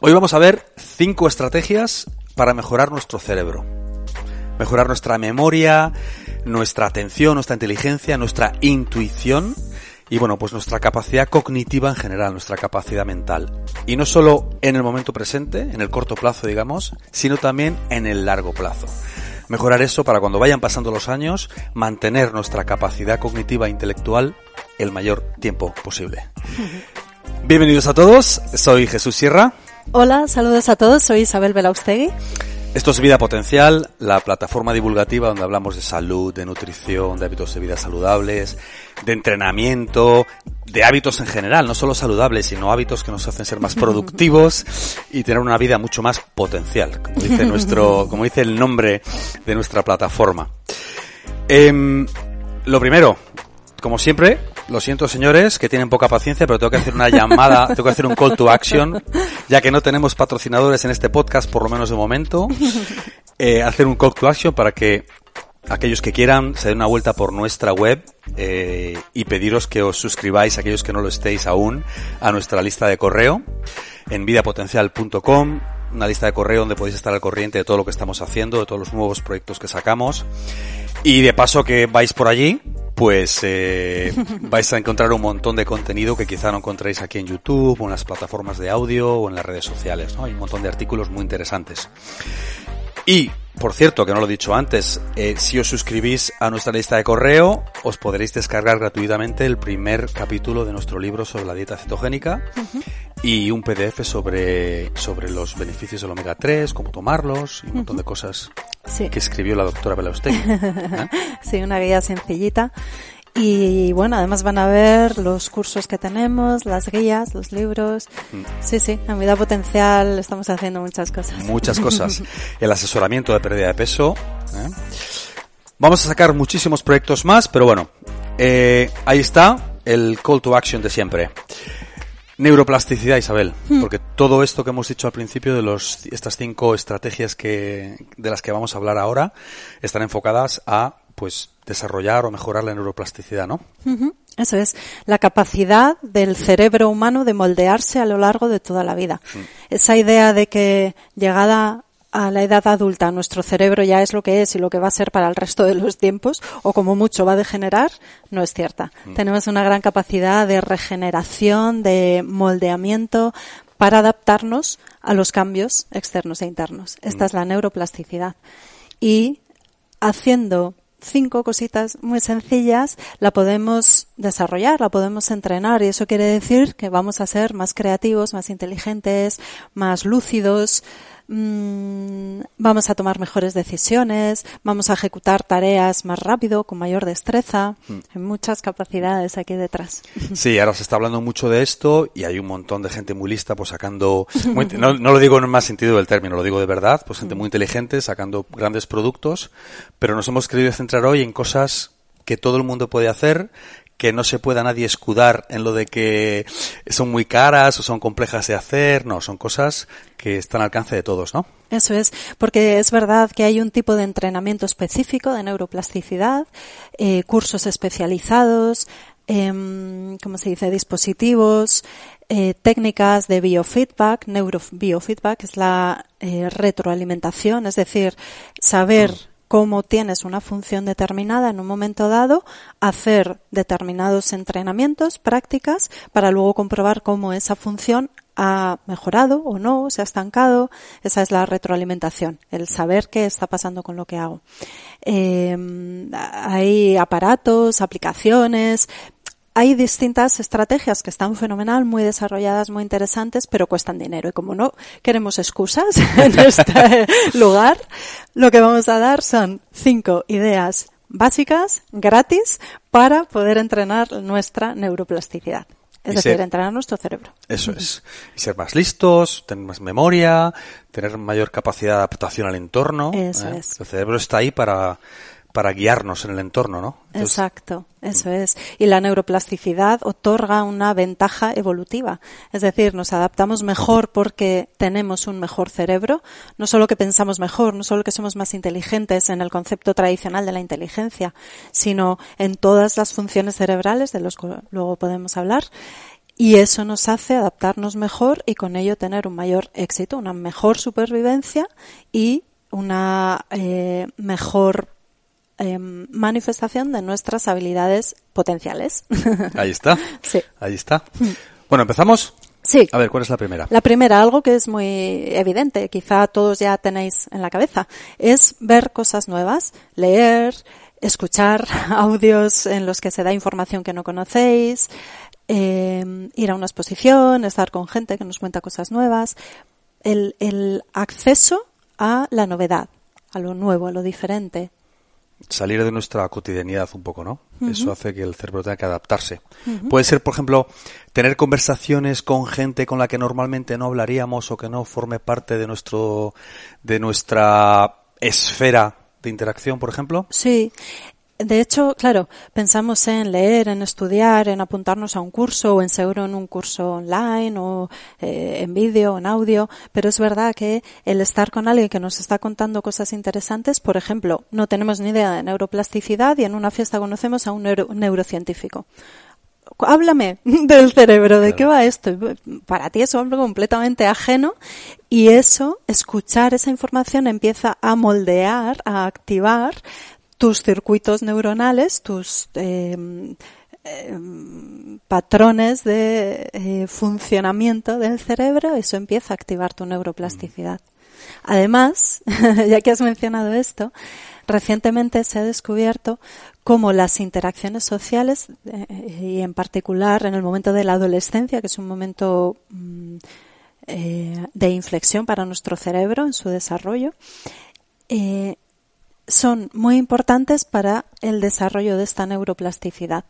Hoy vamos a ver cinco estrategias para mejorar nuestro cerebro. Mejorar nuestra memoria, nuestra atención, nuestra inteligencia, nuestra intuición y bueno, pues nuestra capacidad cognitiva en general, nuestra capacidad mental. Y no solo en el momento presente, en el corto plazo, digamos, sino también en el largo plazo. Mejorar eso para cuando vayan pasando los años, mantener nuestra capacidad cognitiva e intelectual el mayor tiempo posible. Bienvenidos a todos, soy Jesús Sierra. Hola, saludos a todos, soy Isabel Belaustegui. Esto es Vida Potencial, la plataforma divulgativa donde hablamos de salud, de nutrición, de hábitos de vida saludables, de entrenamiento, de hábitos en general, no solo saludables, sino hábitos que nos hacen ser más productivos y tener una vida mucho más potencial, como dice nuestro, como dice el nombre de nuestra plataforma. Em, lo primero, como siempre, lo siento señores que tienen poca paciencia, pero tengo que hacer una llamada, tengo que hacer un call to action, ya que no tenemos patrocinadores en este podcast, por lo menos de momento, eh, hacer un call to action para que aquellos que quieran se den una vuelta por nuestra web eh, y pediros que os suscribáis, aquellos que no lo estéis aún, a nuestra lista de correo en vidapotencial.com una lista de correo donde podéis estar al corriente de todo lo que estamos haciendo, de todos los nuevos proyectos que sacamos. Y de paso que vais por allí, pues eh, vais a encontrar un montón de contenido que quizá no encontréis aquí en YouTube o en las plataformas de audio o en las redes sociales. ¿no? Hay un montón de artículos muy interesantes. Y, por cierto, que no lo he dicho antes, eh, si os suscribís a nuestra lista de correo, os podréis descargar gratuitamente el primer capítulo de nuestro libro sobre la dieta cetogénica y un PDF sobre, sobre los beneficios del omega 3, cómo tomarlos y un montón de cosas Sí. que escribió la doctora Belaustegui. ¿eh? Sí, una guía sencillita. Y bueno, además van a ver los cursos que tenemos, las guías, los libros. Sí, sí, en Vida Potencial estamos haciendo muchas cosas. Muchas cosas. El asesoramiento de pérdida de peso. ¿eh? Vamos a sacar muchísimos proyectos más, pero bueno, eh, ahí está el call to action de siempre. Neuroplasticidad, Isabel, porque todo esto que hemos dicho al principio de los, estas cinco estrategias que, de las que vamos a hablar ahora, están enfocadas a, pues, desarrollar o mejorar la neuroplasticidad, ¿no? Eso es, la capacidad del cerebro humano de moldearse a lo largo de toda la vida. Esa idea de que llegada a la edad adulta nuestro cerebro ya es lo que es y lo que va a ser para el resto de los tiempos, o como mucho va a degenerar, no es cierta. Tenemos una gran capacidad de regeneración, de moldeamiento para adaptarnos a los cambios externos e internos. Esta es la neuroplasticidad. Y haciendo cinco cositas muy sencillas, la podemos desarrollar, la podemos entrenar y eso quiere decir que vamos a ser más creativos, más inteligentes, más lúcidos, mm, vamos a tomar mejores decisiones, vamos a ejecutar tareas más rápido, con mayor destreza. Hay muchas capacidades aquí detrás. Sí, ahora se está hablando mucho de esto y hay un montón de gente muy lista, pues sacando, muy- no, no lo digo en el más sentido del término, lo digo de verdad, pues gente muy inteligente sacando grandes productos, pero nos hemos querido centrar hoy en cosas que todo el mundo puede hacer, que no se pueda nadie escudar en lo de que son muy caras o son complejas de hacer, no, son cosas que están al alcance de todos, ¿no? Eso es, porque es verdad que hay un tipo de entrenamiento específico de neuroplasticidad, eh, cursos especializados, em, ¿cómo se dice? Dispositivos, eh, técnicas de biofeedback, neurobiofeedback, es la eh, retroalimentación, es decir, saber cómo tienes una función determinada en un momento dado, hacer determinados entrenamientos, prácticas, para luego comprobar cómo esa función ha mejorado o no, se ha estancado. Esa es la retroalimentación, el saber qué está pasando con lo que hago. Eh, hay aparatos, aplicaciones, hay distintas estrategias que están fenomenal, muy desarrolladas, muy interesantes, pero cuestan dinero. Y como no queremos excusas en este lugar, lo que vamos a dar son cinco ideas básicas, gratis, para poder entrenar nuestra neuroplasticidad. Es decir, ser- entrenar nuestro cerebro. Eso es. Y ser más listos, tener más memoria, tener mayor capacidad de adaptación al entorno. Eso ¿eh? es. El cerebro está ahí para, para guiarnos en el entorno, ¿no? Entonces, Exacto, eso es. Y la neuroplasticidad otorga una ventaja evolutiva. Es decir, nos adaptamos mejor porque tenemos un mejor cerebro. No solo que pensamos mejor, no solo que somos más inteligentes en el concepto tradicional de la inteligencia, sino en todas las funciones cerebrales, de los que luego podemos hablar. Y eso nos hace adaptarnos mejor y con ello tener un mayor éxito, una mejor supervivencia y una eh, mejor eh, manifestación de nuestras habilidades potenciales. Ahí está. Sí. Ahí está. Bueno, empezamos. Sí. A ver, ¿cuál es la primera? La primera, algo que es muy evidente, quizá todos ya tenéis en la cabeza, es ver cosas nuevas, leer, escuchar audios en los que se da información que no conocéis, eh, ir a una exposición, estar con gente que nos cuenta cosas nuevas, el, el acceso a la novedad, a lo nuevo, a lo diferente. Salir de nuestra cotidianidad un poco, ¿no? Eso hace que el cerebro tenga que adaptarse. Puede ser, por ejemplo, tener conversaciones con gente con la que normalmente no hablaríamos o que no forme parte de nuestro, de nuestra esfera de interacción, por ejemplo. Sí. De hecho, claro, pensamos en leer, en estudiar, en apuntarnos a un curso o en seguro en un curso online o eh, en vídeo, en audio, pero es verdad que el estar con alguien que nos está contando cosas interesantes, por ejemplo, no tenemos ni idea de neuroplasticidad y en una fiesta conocemos a un neuro- neurocientífico. Háblame del cerebro, ¿de qué va esto? Para ti es algo completamente ajeno y eso, escuchar esa información empieza a moldear, a activar tus circuitos neuronales, tus eh, eh, patrones de eh, funcionamiento del cerebro, eso empieza a activar tu neuroplasticidad. Además, ya que has mencionado esto, recientemente se ha descubierto cómo las interacciones sociales, eh, y en particular en el momento de la adolescencia, que es un momento mm, de inflexión para nuestro cerebro en su desarrollo, eh, son muy importantes para el desarrollo de esta neuroplasticidad.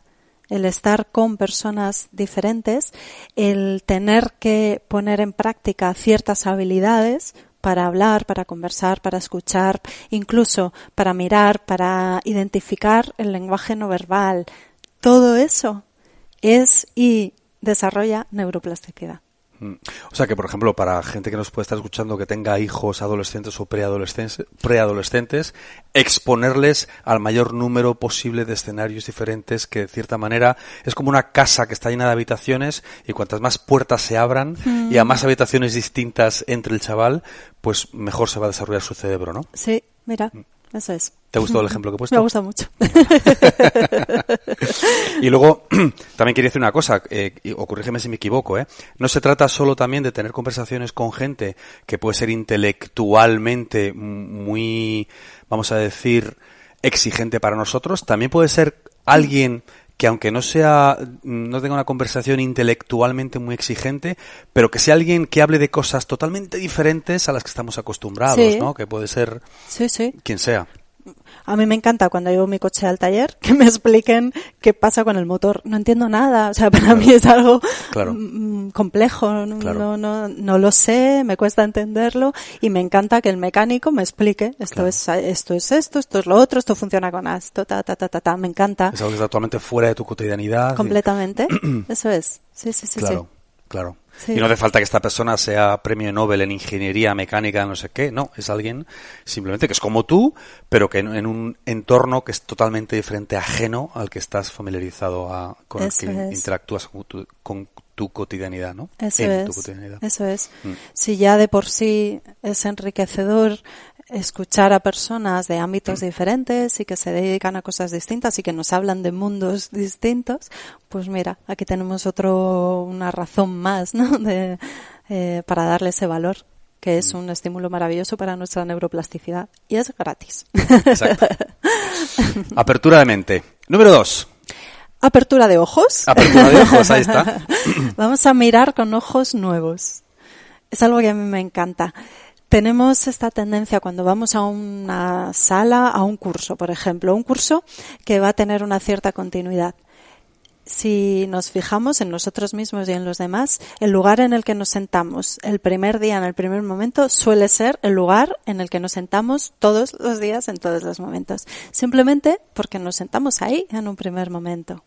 El estar con personas diferentes, el tener que poner en práctica ciertas habilidades para hablar, para conversar, para escuchar, incluso para mirar, para identificar el lenguaje no verbal. Todo eso es y desarrolla neuroplasticidad. Mm. O sea que, por ejemplo, para gente que nos puede estar escuchando que tenga hijos adolescentes o preadolescentes, preadolescentes, exponerles al mayor número posible de escenarios diferentes que de cierta manera es como una casa que está llena de habitaciones y cuantas más puertas se abran y a más habitaciones distintas entre el chaval, pues mejor se va a desarrollar su cerebro, ¿no? Sí, mira, eso es. ¿Te ha gustado el ejemplo que he puesto? Me gusta mucho. Y luego, también quería decir una cosa, eh, o corrígeme si me equivoco, ¿eh? No se trata solo también de tener conversaciones con gente que puede ser intelectualmente muy, vamos a decir, exigente para nosotros, también puede ser alguien que aunque no sea, no tenga una conversación intelectualmente muy exigente, pero que sea alguien que hable de cosas totalmente diferentes a las que estamos acostumbrados, Sí. ¿no? Que puede ser Sí, sí. quien sea. A mí me encanta cuando llevo mi coche al taller que me expliquen qué pasa con el motor. No entiendo nada. O sea, para mí es algo Claro. mm, complejo. No, Claro. no, no, no lo sé, me cuesta entenderlo y me encanta que el mecánico me explique esto Claro. es esto es esto, esto es lo otro, esto funciona con esto, ta ta ta ta ta. Me encanta Es algo que está totalmente fuera de tu cotidianidad. completamente. Eso es. Sí, sí, sí, Claro, sí. claro. Sí. Y no hace falta que esta persona sea premio Nobel en ingeniería mecánica, no sé qué. No, es alguien simplemente que es como tú, pero que en, en un entorno que es totalmente diferente, ajeno al que estás familiarizado a, con Eso el que es. interactúas con tu, con tu cotidianidad, ¿no? Eso en tu es. cotidianidad. Eso es. Mm. Si ya de por sí es enriquecedor escuchar a personas de ámbitos Mm. diferentes y que se dedican a cosas distintas y que nos hablan de mundos distintos, pues mira, aquí tenemos otro, una razón más, ¿no? De, eh, para darle ese valor que Mm. es un estímulo maravilloso para nuestra neuroplasticidad y es gratis. Exacto. Apertura de mente. Número dos. Apertura de ojos. Apertura de ojos, ahí está. Vamos a mirar con ojos nuevos. Es algo que a mí me encanta. Tenemos esta tendencia cuando vamos a una sala, a un curso, por ejemplo, un curso que va a tener una cierta continuidad. Si nos fijamos en nosotros mismos y en los demás, el lugar en el que nos sentamos el primer día, en el primer momento, suele ser el lugar en el que nos sentamos todos los días, en todos los momentos. Simplemente porque nos sentamos ahí en un primer momento.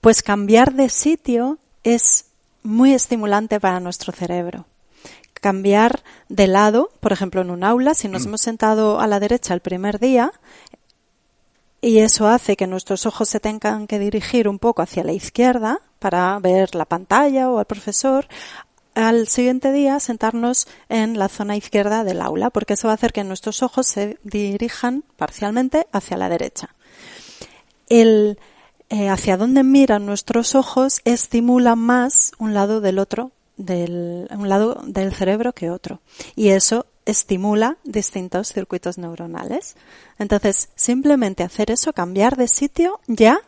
Pues cambiar de sitio es muy estimulante para nuestro cerebro. Cambiar de lado, por ejemplo, en un aula, si nos hemos sentado a la derecha el primer día, y eso hace que nuestros ojos se tengan que dirigir un poco hacia la izquierda, para ver la pantalla o al profesor, al siguiente día sentarnos en la zona izquierda del aula, porque eso va a hacer que nuestros ojos se dirijan parcialmente hacia la derecha. El eh, hacia dónde miran nuestros ojos estimula más un lado del otro, del, un lado del cerebro que otro. Y eso estimula distintos circuitos neuronales. Entonces, simplemente hacer eso, cambiar de sitio, ya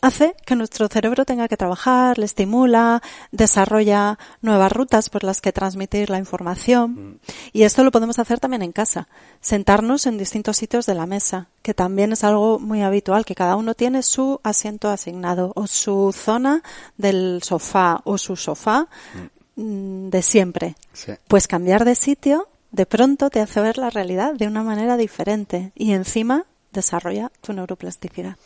hace que nuestro cerebro tenga que trabajar, le estimula, desarrolla nuevas rutas por las que transmitir la información. Mm. Y esto lo podemos hacer también en casa, sentarnos en distintos sitios de la mesa, que también es algo muy habitual, que cada uno tiene su asiento asignado o su zona del sofá o su sofá mm. Mm, de siempre. Pues cambiar de sitio de pronto te hace ver la realidad de una manera diferente y encima desarrolla tu neuroplasticidad.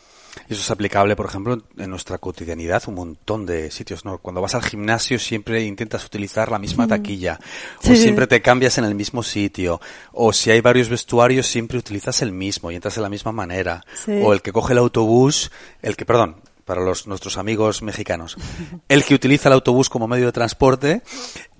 Eso es aplicable, por ejemplo, en nuestra cotidianidad, un montón de sitios. ¿no? Cuando vas al gimnasio siempre intentas utilizar la misma taquilla, o siempre te cambias en el mismo sitio, o si hay varios vestuarios siempre utilizas el mismo y entras de la misma manera, o el que coge el autobús, el que, perdón, para los, nuestros amigos mexicanos. El que utiliza el autobús como medio de transporte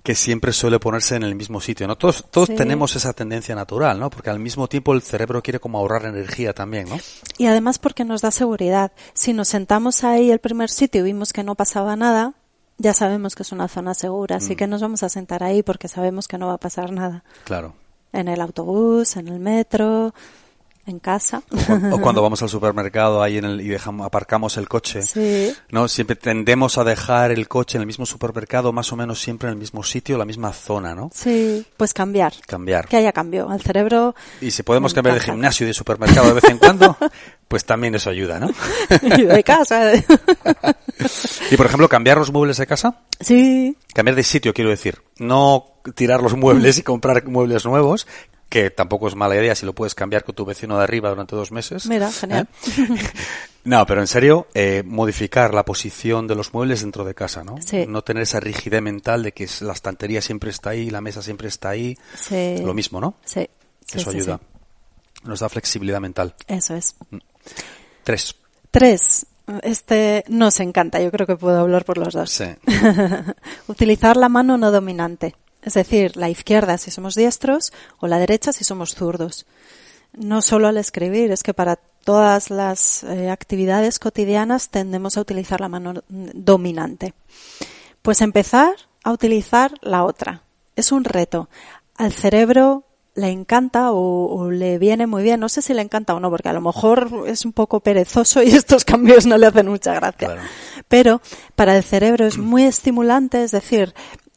que siempre suele ponerse en el mismo sitio, ¿no? Todos, todos tenemos esa tendencia natural, ¿no? Porque al mismo tiempo el cerebro quiere como ahorrar energía también, ¿no? Y además porque nos da seguridad. Si nos sentamos ahí el primer sitio y vimos que no pasaba nada, ya sabemos que es una zona segura, así mm. que nos vamos a sentar ahí porque sabemos que no va a pasar nada. Claro. En el autobús, en el metro, en casa. O, cuando vamos al supermercado ahí en el, y dejamos, aparcamos el coche. Sí. ¿No? Siempre tendemos a dejar el coche en el mismo supermercado, más o menos siempre en el mismo sitio, la misma zona, ¿no? Sí, pues cambiar. Cambiar. Que haya cambio. Al cerebro. Y si podemos cambiar de gimnasio y de supermercado de vez en cuando, pues también eso ayuda, ¿no? y de casa. y por ejemplo, cambiar los muebles de casa. Sí. Cambiar de sitio, quiero decir. No tirar los muebles y comprar muebles nuevos, que tampoco es mala idea si lo puedes cambiar con tu vecino de arriba durante dos meses. Mira, genial. ¿Eh? no, pero en serio, eh, modificar la posición de los muebles dentro de casa, ¿no? Sí. No tener esa rigidez mental de que la estantería siempre está ahí, la mesa siempre está ahí. Sí. Lo mismo, ¿no? Sí. Eso ayuda. Nos da flexibilidad mental. Eso es. Mm. Tres. Tres. Este nos encanta, yo creo que puedo hablar por los dos. Sí. Utilizar la mano no dominante. Es decir, la izquierda si somos diestros o la derecha si somos zurdos. No solo al escribir, es que para todas las eh, actividades cotidianas tendemos a utilizar la mano dominante. Pues empezar a utilizar la otra. Es un reto. Al cerebro le encanta o, le viene muy bien. No sé si le encanta o no, porque a lo mejor es un poco perezoso y estos cambios no le hacen mucha gracia. Pero para el cerebro es muy estimulante, es decir,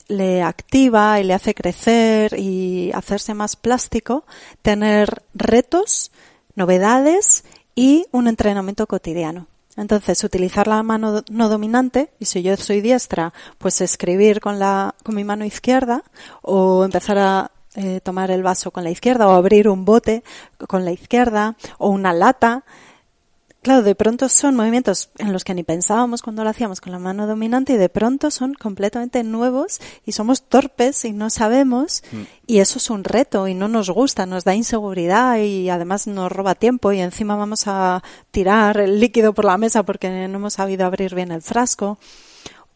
le activa y le hace crecer y hacerse más plástico, tener retos, novedades y un entrenamiento cotidiano. Entonces, utilizar la mano no dominante, y si yo soy diestra, pues escribir con la, con mi mano izquierda, o empezar a eh, tomar el vaso con la izquierda, o abrir un bote con la izquierda, o una lata, Claro, de pronto son movimientos en los que ni pensábamos cuando lo hacíamos con la mano dominante y de pronto son completamente nuevos y somos torpes y no sabemos mm. y eso es un reto y no nos gusta, nos da inseguridad y además nos roba tiempo y encima vamos a tirar el líquido por la mesa porque no hemos sabido abrir bien el frasco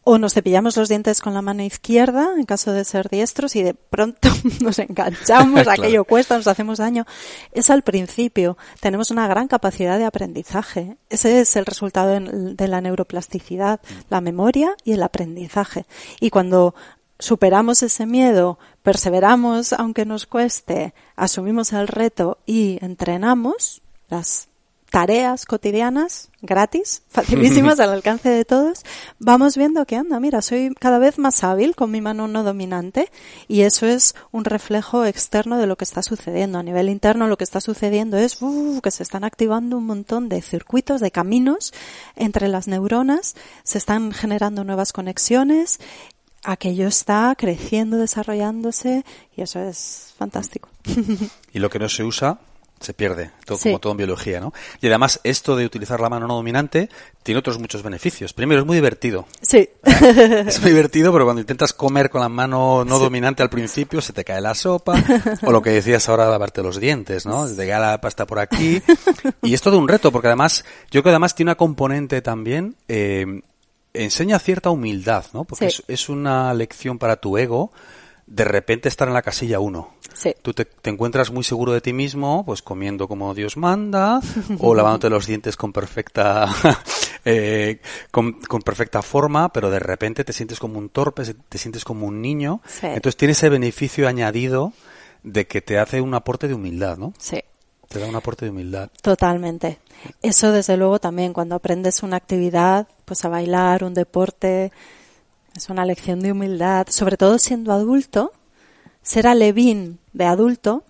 o nos cepillamos los dientes con la mano izquierda en caso de ser diestros y de pronto nos enganchamos, aquello cuesta, nos hacemos daño. Es al principio, tenemos una gran capacidad de aprendizaje. Ese es el resultado de la neuroplasticidad, la memoria y el aprendizaje. Y cuando superamos ese miedo, perseveramos aunque nos cueste, asumimos el reto y entrenamos, las tareas cotidianas gratis, facilísimas al alcance de todos, vamos viendo que anda, mira, soy cada vez más hábil con mi mano no dominante y eso es un reflejo externo de lo que está sucediendo. A nivel interno lo que está sucediendo es que se están activando un montón de circuitos, de caminos entre las neuronas, se están generando nuevas conexiones, aquello está creciendo, desarrollándose y eso es fantástico. Y lo que no se usa se pierde, todo, como todo en biología, ¿no? Y además, esto de utilizar la mano no dominante tiene otros muchos beneficios. Primero, es muy divertido. Sí. Es muy divertido, pero cuando intentas comer con la mano no dominante al principio, se te cae la sopa, o lo que decías ahora, lavarte los dientes, ¿no? Te cae la pasta por aquí. Y es todo un reto, porque además, yo creo que además tiene una componente también, eh, enseña cierta humildad, ¿no? Porque Sí. es, es una lección para tu ego de repente estar en la casilla uno. Sí. Tú te, te encuentras muy seguro de ti mismo, pues comiendo como Dios manda, o lavándote los dientes con perfecta, eh, con, con perfecta forma, pero de repente te sientes como un torpe, te sientes como un niño. Sí. Entonces tiene ese beneficio añadido de que te hace un aporte de humildad, ¿no? Sí. Te da un aporte de humildad. Totalmente. Eso desde luego también cuando aprendes una actividad, pues a bailar, un deporte, es una lección de humildad, sobre todo siendo adulto, ser alevín de adulto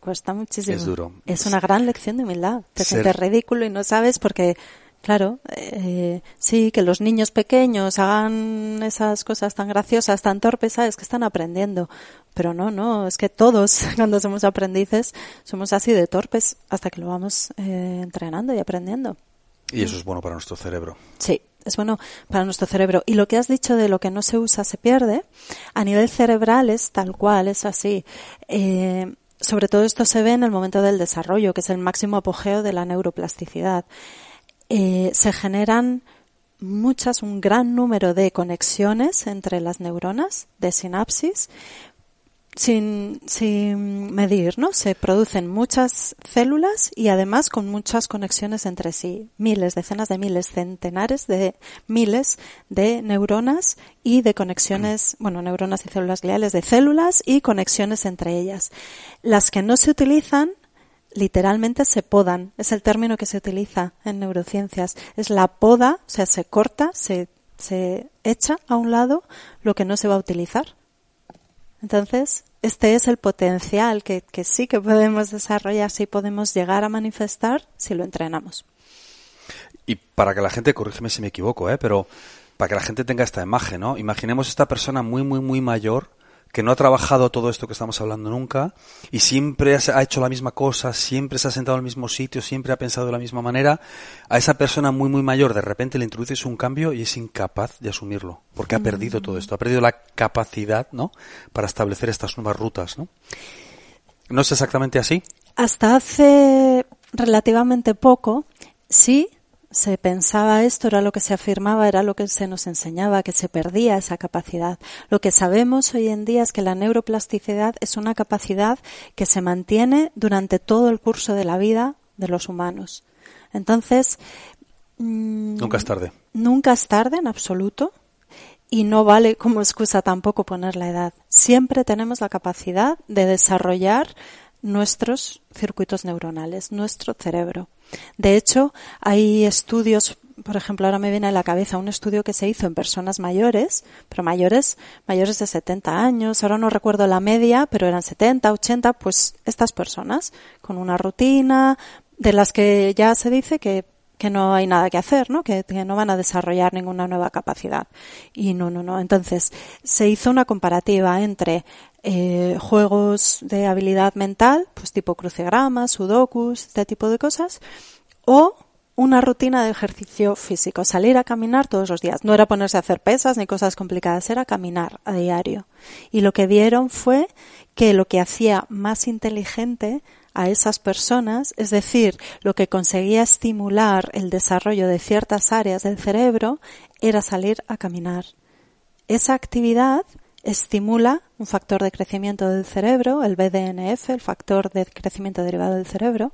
cuesta muchísimo. Es duro. Es una gran lección de humildad. Te Ser- sientes ridículo y no sabes porque, claro, eh, sí, que los niños pequeños hagan esas cosas tan graciosas, tan torpes, sabes que están aprendiendo. Pero no, no, es que todos cuando somos aprendices somos así de torpes hasta que lo vamos eh, entrenando y aprendiendo. Y eso es bueno para nuestro cerebro. Sí, es bueno para nuestro cerebro. Y lo que has dicho de lo que no se usa se pierde, a nivel cerebral es tal cual, es así. Eh, sobre todo esto se ve en el momento del desarrollo, que es el máximo apogeo de la neuroplasticidad. Eh, se generan muchas, un gran número de conexiones entre las neuronas, de sinapsis, sin, sin medir, ¿no? Se producen muchas células y además con muchas conexiones entre sí. Miles, decenas de miles, centenares de miles de neuronas y de conexiones, bueno, neuronas y células gliales de células y conexiones entre ellas. Las que no se utilizan literalmente se podan. Es el término que se utiliza en neurociencias. Es la poda, o sea, se corta, se, se echa a un lado lo que no se va a utilizar. Entonces, este es el potencial que, que sí que podemos desarrollar, sí podemos llegar a manifestar si lo entrenamos. Y para que la gente, corrígeme si me equivoco, ¿eh? pero para que la gente tenga esta imagen, ¿no? Imaginemos esta persona muy, muy, muy mayor que no ha trabajado todo esto que estamos hablando nunca y siempre ha hecho la misma cosa, siempre se ha sentado en el mismo sitio, siempre ha pensado de la misma manera, a esa persona muy muy mayor de repente le introduces un cambio y es incapaz de asumirlo, porque ha perdido todo esto, ha perdido la capacidad, ¿no? Para establecer estas nuevas rutas, ¿no? ¿No es exactamente así? Hasta hace relativamente poco, sí, se pensaba esto, era lo que se afirmaba, era lo que se nos enseñaba, que se perdía esa capacidad. Lo que sabemos hoy en día es que la neuroplasticidad es una capacidad que se mantiene durante todo el curso de la vida de los humanos. Entonces, mm, Nunca es tarde. Nunca es tarde en absoluto y no vale como excusa tampoco poner la edad. Siempre tenemos la capacidad de desarrollar nuestros circuitos neuronales, nuestro cerebro. De hecho, hay estudios, por ejemplo, ahora me viene a la cabeza un estudio que se hizo en personas mayores, pero mayores, mayores de 70 años, ahora no recuerdo la media, pero eran 70, 80, pues estas personas con una rutina de las que ya se dice que que no hay nada que hacer, ¿no? Que, que, no van a desarrollar ninguna nueva capacidad. Y no, no, no. Entonces, se hizo una comparativa entre eh, juegos de habilidad mental, pues tipo crucigramas, sudokus, este tipo de cosas, o una rutina de ejercicio físico, salir a caminar todos los días. No era ponerse a hacer pesas ni cosas complicadas, era caminar a diario. Y lo que vieron fue que lo que hacía más inteligente a esas personas, es decir, lo que conseguía estimular el desarrollo de ciertas áreas del cerebro era salir a caminar. Esa actividad estimula un factor de crecimiento del cerebro, el BDNF, el factor de crecimiento derivado del cerebro,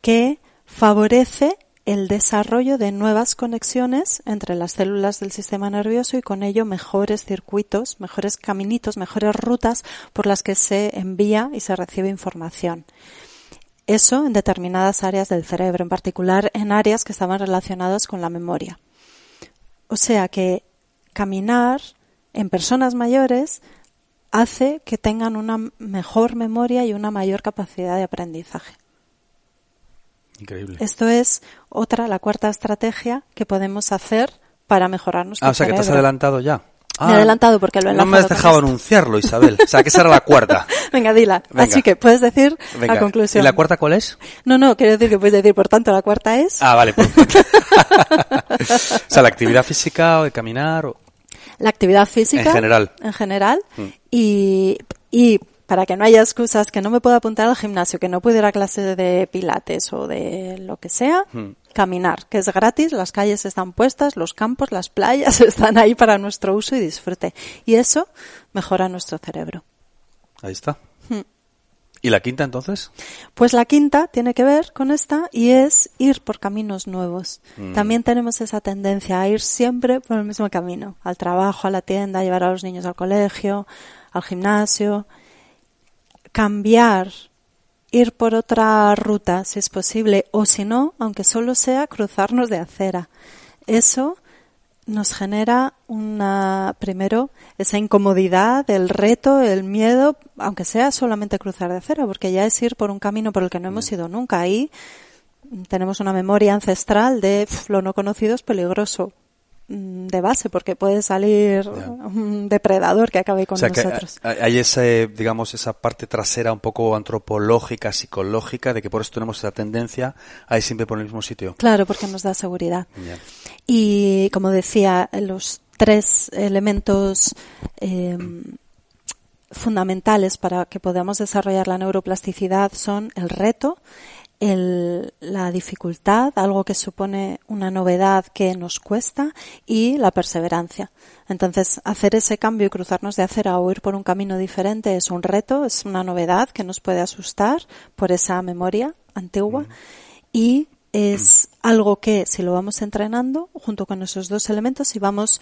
que favorece el desarrollo de nuevas conexiones entre las células del sistema nervioso y con ello mejores circuitos, mejores caminitos, mejores rutas por las que se envía y se recibe información. Eso en determinadas áreas del cerebro, en particular en áreas que estaban relacionadas con la memoria. O sea que caminar en personas mayores hace que tengan una mejor memoria y una mayor capacidad de aprendizaje. Increíble. Esto es otra, la cuarta estrategia que podemos hacer para mejorar nuestro Ah, o sea cerebro. que te has adelantado ya. Ah, Me he adelantado porque lo he No me has dejado anunciarlo, Isabel. O sea, que esa era la cuarta. Venga, dila. Venga. Así que puedes decir Venga. la conclusión. ¿Y la cuarta cuál es? No, no, quiero decir que puedes decir, por tanto, la cuarta es Ah, vale. pues- o sea, la actividad física o de caminar. o- la actividad física. En general. En general. Mm. Y, y para que no haya excusas, que no me pueda apuntar al gimnasio, que no pueda ir a clase de pilates o de lo que sea, Hmm. caminar, que es gratis, las calles están puestas, los campos, las playas están ahí para nuestro uso y disfrute. Y eso mejora nuestro cerebro. Ahí está. Hmm. ¿Y la quinta entonces? Pues la quinta tiene que ver con esta y es ir por caminos nuevos. Mm. También tenemos esa tendencia a ir siempre por el mismo camino, al trabajo, a la tienda, a llevar a los niños al colegio, al gimnasio. Cambiar, ir por otra ruta si es posible o si no, aunque solo sea cruzarnos de acera. Eso nos genera una, primero, esa incomodidad, el reto, el miedo, aunque sea solamente cruzar de acera, porque ya es ir por un camino por el que no hemos ido nunca. Ahí tenemos una memoria ancestral de "Pf, lo no conocido es peligroso mm, de base, porque puede salir un depredador que acabe con o sea que nosotros. hay hay ese, digamos, esa parte trasera un poco antropológica, psicológica, de que por eso tenemos esa tendencia a ir siempre por el mismo sitio. Claro, porque nos da seguridad. Y como decía, los tres elementos eh, fundamentales para que podamos desarrollar la neuroplasticidad son el reto, el- la dificultad, algo que supone una novedad que nos cuesta, y la perseverancia. Entonces, hacer ese cambio y cruzarnos de acera o ir por un camino diferente es un reto, es una novedad que nos puede asustar por esa memoria antigua y es algo que si lo vamos entrenando junto con esos dos elementos y vamos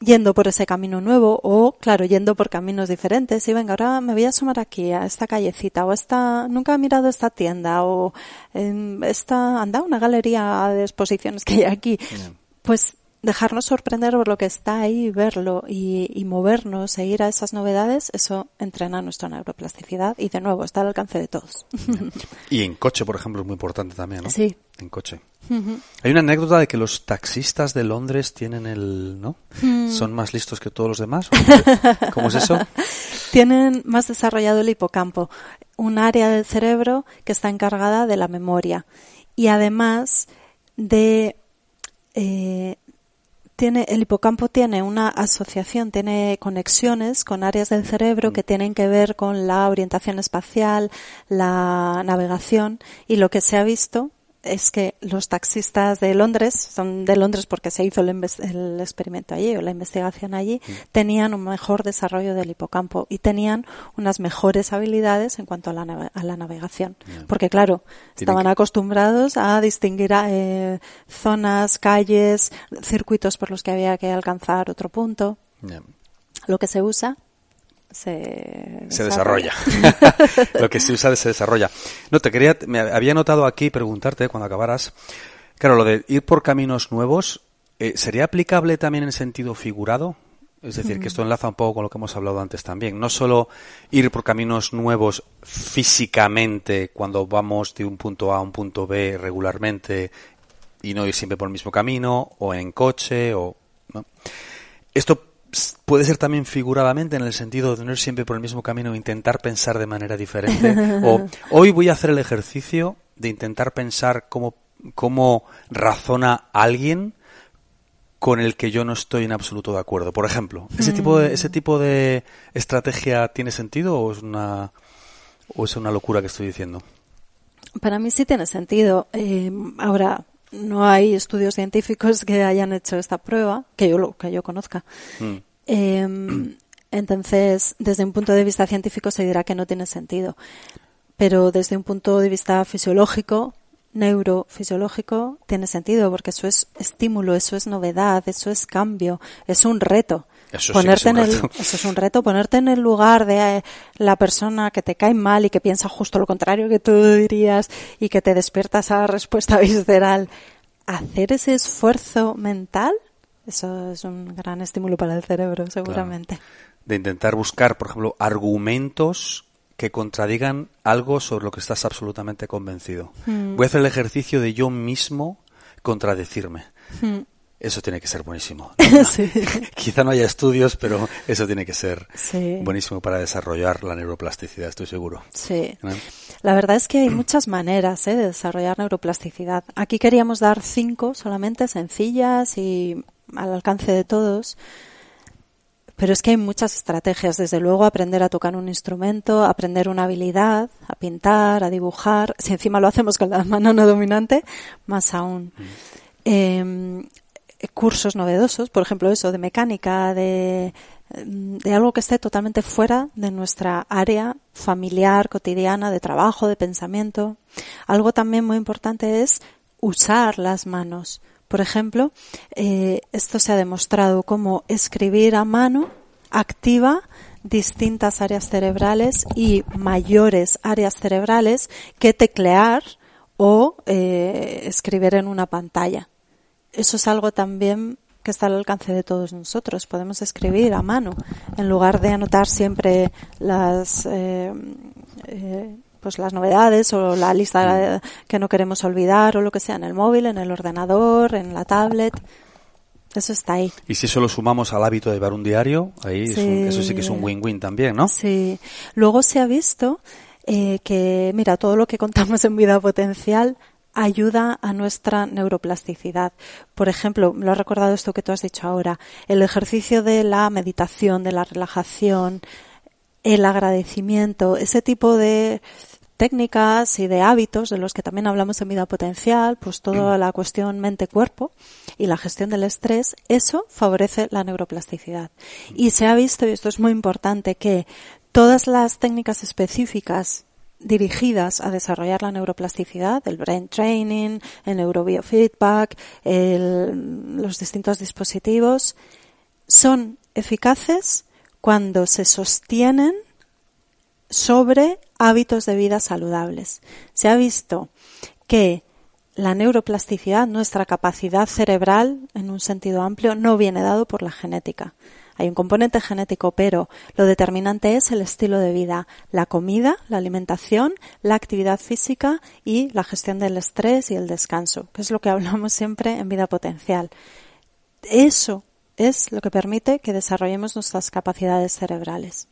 yendo por ese camino nuevo o, claro, yendo por caminos diferentes y venga, ahora me voy a asomar aquí a esta callecita o a esta, nunca he mirado esta tienda o em, esta, anda, una galería de exposiciones que hay aquí. Pues dejarnos sorprender por lo que está ahí, verlo y, y movernos e ir a esas novedades, eso entrena nuestra neuroplasticidad y de nuevo está al alcance de todos. Y en coche, por ejemplo, es muy importante también, ¿no? Sí. En coche. Hay una anécdota de que los taxistas de Londres tienen el, ¿no? Hmm. Son más listos que todos los demás. ¿o ¿Cómo es eso? tienen más desarrollado el hipocampo, un área del cerebro que está encargada de la memoria y además de eh, tiene el hipocampo tiene una asociación, tiene conexiones con áreas del cerebro que tienen que ver con la orientación espacial, la navegación y lo que se ha visto es que los taxistas de Londres, son de Londres porque se hizo el, el experimento allí o la investigación allí, tenían un mejor desarrollo del hipocampo y tenían unas mejores habilidades en cuanto a la, a la navegación. Porque claro, estaban que- acostumbrados a distinguir eh, zonas, calles, circuitos por los que había que alcanzar otro punto. Lo que se usa se, se desarrolla. Lo que se usa se desarrolla. No, te quería, me había notado aquí preguntarte cuando acabaras. Claro, lo de ir por caminos nuevos, eh, ¿sería aplicable también en sentido figurado? Es decir, que esto enlaza un poco con lo que hemos hablado antes también. No solo ir por caminos nuevos físicamente cuando vamos de un punto A a un punto B regularmente y no ir siempre por el mismo camino o en coche o ¿no? Esto puede ser también figuradamente en el sentido de no ir siempre por el mismo camino e intentar pensar de manera diferente. o hoy voy a hacer el ejercicio de intentar pensar cómo, cómo razona alguien con el que yo no estoy en absoluto de acuerdo. Por ejemplo, ¿ese tipo de, ese tipo de estrategia tiene sentido o es una, o es una locura que estoy diciendo? Para mí sí tiene sentido. Eh, ahora, no hay estudios científicos que hayan hecho esta prueba, que yo, que yo conozca. Mm. Eh, entonces, desde un punto de vista científico se dirá que no tiene sentido. Pero desde un punto de vista fisiológico, neurofisiológico, tiene sentido, porque eso es estímulo, eso es novedad, eso es cambio, es un reto. Eso sí ponerte es un en el, reto. eso es un reto, ponerte en el lugar de eh, la persona que te cae mal y que piensa justo lo contrario que tú dirías y que te despierta esa respuesta visceral. Hacer ese esfuerzo mental, eso es un gran estímulo para el cerebro, seguramente. de intentar buscar, por ejemplo, argumentos que contradigan algo sobre lo que estás absolutamente convencido. Hmm. Voy a hacer el ejercicio de yo mismo contradecirme. Hmm. Eso tiene que ser buenísimo. Sí. Quizá no haya estudios, pero eso tiene que ser Sí. buenísimo para desarrollar la neuroplasticidad, estoy seguro. Sí. ¿No? La verdad es que hay muchas maneras ¿eh? de desarrollar neuroplasticidad. Aquí queríamos dar cinco solamente, sencillas y al alcance de todos. Pero es que hay muchas estrategias, desde luego aprender a tocar un instrumento, aprender una habilidad, a pintar, a dibujar. Si encima lo hacemos con la mano no dominante, más aún. Eh, cursos novedosos, por ejemplo eso de mecánica, de, de algo que esté totalmente fuera de nuestra área familiar, cotidiana, de trabajo, de pensamiento. Algo también muy importante es usar las manos. Por ejemplo, eh, esto se ha demostrado como escribir a mano activa distintas áreas cerebrales y mayores áreas cerebrales que teclear o eh, escribir en una pantalla. Eso es algo también que está al alcance de todos nosotros. Podemos escribir a mano en lugar de anotar siempre las eh, eh, pues las novedades o la lista que no queremos olvidar o lo que sea en el móvil, en el ordenador, en la tablet. Eso está ahí. Y si eso lo sumamos al hábito de llevar un diario, ahí eso sí que es un win-win también, ¿no? Sí. Luego se ha visto eh, que, mira, todo lo que contamos en vida potencial ayuda a nuestra neuroplasticidad. Por ejemplo, lo ha recordado esto que tú has dicho ahora, el ejercicio de la meditación, de la relajación, el agradecimiento, ese tipo de técnicas y de hábitos de los que también hablamos en vida potencial, pues toda la cuestión mente-cuerpo y la gestión del estrés, eso favorece la neuroplasticidad. Y se ha visto, y esto es muy importante, que todas las técnicas específicas dirigidas a desarrollar la neuroplasticidad, el brain training, el neurobiofeedback, los distintos dispositivos, son eficaces cuando se sostienen sobre hábitos de vida saludables. Se ha visto que la neuroplasticidad, nuestra capacidad cerebral, en un sentido amplio, no viene dado por la genética. Hay un componente genético, pero lo determinante es el estilo de vida, la comida, la alimentación, la actividad física y la gestión del estrés y el descanso, que es lo que hablamos siempre en vida potencial. Eso es lo que permite que desarrollemos nuestras capacidades cerebrales.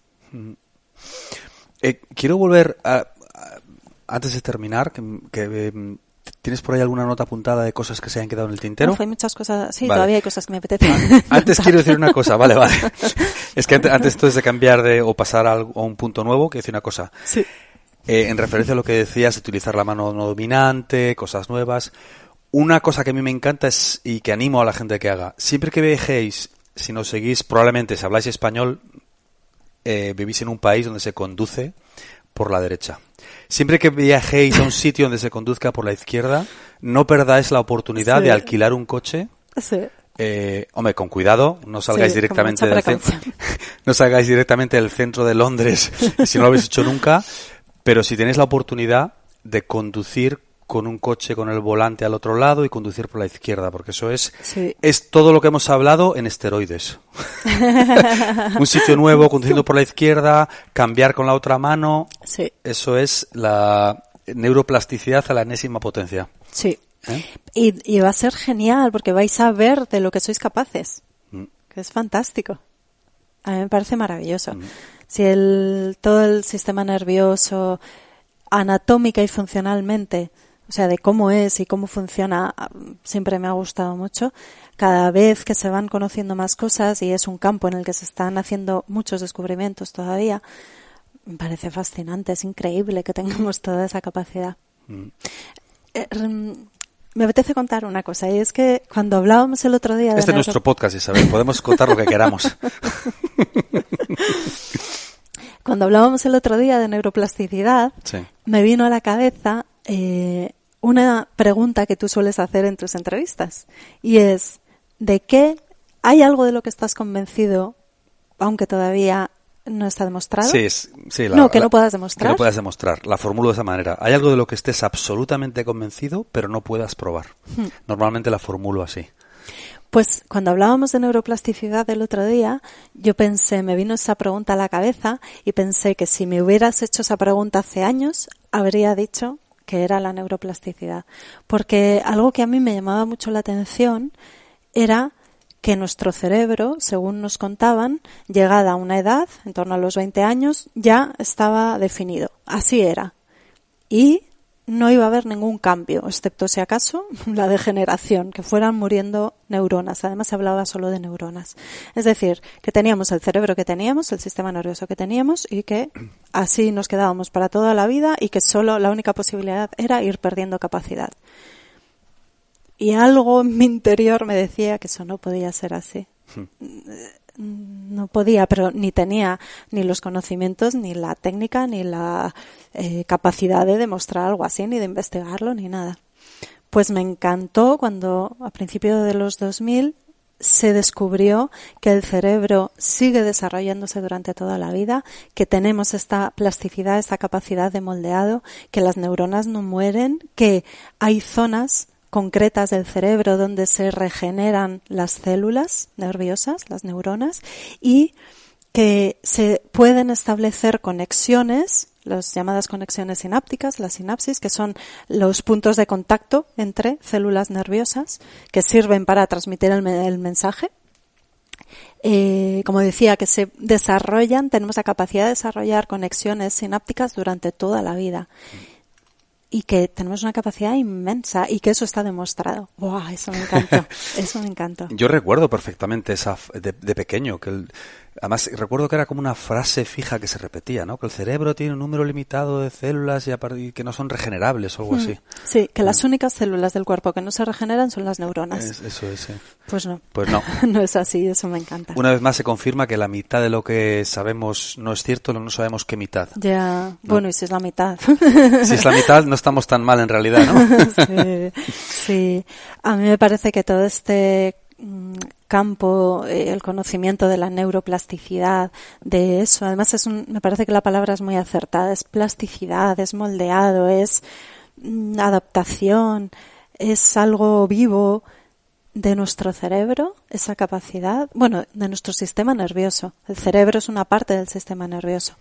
Eh, quiero volver a, antes de terminar, que, em, ¿Tienes por ahí alguna nota apuntada de cosas que se hayan quedado en el tintero? hay muchas cosas. Sí, todavía hay cosas que me apetecen. Antes quiero decir una cosa, vale, vale. Es que antes, antes de cambiar de o pasar a, un punto nuevo, quiero decir una cosa. Sí. Eh, en referencia a lo que decías, utilizar la mano no dominante, cosas nuevas. Una cosa que a mí me encanta es, y que animo a la gente que haga, siempre que viajéis, si nos seguís, probablemente si habláis español, eh, vivís en un país donde se conduce por la derecha. Siempre que viajéis a un sitio donde se conduzca por la izquierda, no perdáis la oportunidad de alquilar un coche. Sí. Eh, hombre, con cuidado, no salgáis directamente del centro, no salgáis directamente del centro de Londres si no lo habéis hecho nunca, pero si tenéis la oportunidad de conducir con un coche con el volante al otro lado y conducir por la izquierda, porque eso es, es todo lo que hemos hablado en esteroides. un sitio nuevo, conduciendo por la izquierda, cambiar con la otra mano. Eso es la neuroplasticidad a la enésima potencia. Sí. ¿Eh? Y, va a ser genial porque vais a ver de lo que sois capaces. Mm. Que es fantástico. A mí me parece maravilloso. Mm. Si el, todo el sistema nervioso, anatómica y funcionalmente, o sea, de cómo es y cómo funciona, siempre me ha gustado mucho. Cada vez que se van conociendo más cosas y es un campo en el que se están haciendo muchos descubrimientos todavía, me parece fascinante, es increíble que tengamos toda esa capacidad. Mm. Eh, me apetece contar una cosa y es que cuando hablábamos el otro día de... Este es nuestro podcast, Isabel, podemos contar lo que queramos. cuando hablábamos el otro día de neuroplasticidad, me vino a la cabeza eh, una pregunta que tú sueles hacer en tus entrevistas y es ¿de qué hay algo de lo que estás convencido aunque todavía no está demostrado? Sí, sí no, que no puedas demostrar. Que no puedas demostrar. La formulo de esa manera. Hay algo de lo que estés absolutamente convencido, pero no puedas probar. Hmm. Normalmente la formulo así. Pues cuando hablábamos de neuroplasticidad el otro día, yo pensé, me vino esa pregunta a la cabeza y pensé que si me hubieras hecho esa pregunta hace años, habría dicho que era la neuroplasticidad. Porque algo que a mí me llamaba mucho la atención era que nuestro cerebro, según nos contaban, llegada a una edad, en torno a los 20 años, ya estaba definido. Así era. Y no iba a haber ningún cambio, excepto si acaso la degeneración, que fueran muriendo neuronas. Además se hablaba solo de neuronas. Es decir, que teníamos el cerebro que teníamos, el sistema nervioso que teníamos y que así nos quedábamos para toda la vida y que solo la única posibilidad era ir perdiendo capacidad. Y algo en mi interior me decía que eso no podía ser así. Hmm no podía, pero ni tenía ni los conocimientos, ni la técnica, ni la eh, capacidad de demostrar algo así, ni de investigarlo, ni nada. Pues me encantó cuando a principios de los 2000 se descubrió que el cerebro sigue desarrollándose durante toda la vida, que tenemos esta plasticidad, esta capacidad de moldeado, que las neuronas no mueren, que hay zonas concretas del cerebro donde se regeneran las células nerviosas, las neuronas, y que se pueden establecer conexiones, las llamadas conexiones sinápticas, las sinapsis, que son los puntos de contacto entre células nerviosas que sirven para transmitir el, mensaje. Eh, como decía, que se desarrollan, tenemos la capacidad de desarrollar conexiones sinápticas durante toda la vida y que tenemos una capacidad inmensa y que eso está demostrado. ¡Wow! Eso me encantó. Eso me encantó. Yo recuerdo perfectamente esa de, de pequeño que el, Además, recuerdo que era como una frase fija que se repetía, ¿no? Que el cerebro tiene un número limitado de células y, que no son regenerables o algo así. Sí, que las únicas células del cuerpo que no se regeneran son las neuronas. eso es, sí. Pues no. Pues no. no es así, eso me encanta. Una vez más se confirma que la mitad de lo que sabemos no es cierto, no sabemos qué mitad. Ya, bueno, y si es la mitad. si es la mitad, no estamos tan mal en realidad, ¿no? sí, sí. A mí me parece que todo este campo, eh, el conocimiento de la neuroplasticidad, de eso. Además, es un, me parece que la palabra es muy acertada. Es plasticidad, es moldeado, es mm, adaptación, es algo vivo de nuestro cerebro, esa capacidad, bueno, de nuestro sistema nervioso. El cerebro es una parte del sistema nervioso.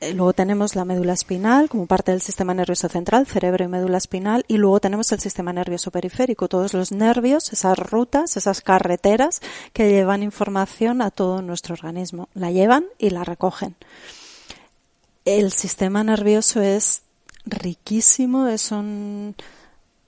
Eh, luego tenemos la médula espinal como parte del sistema nervioso central, cerebro y médula espinal, y luego tenemos el sistema nervioso periférico, todos los nervios, esas rutas, esas carreteras que llevan información a todo nuestro organismo. La llevan y la recogen. El sistema nervioso es riquísimo, es un,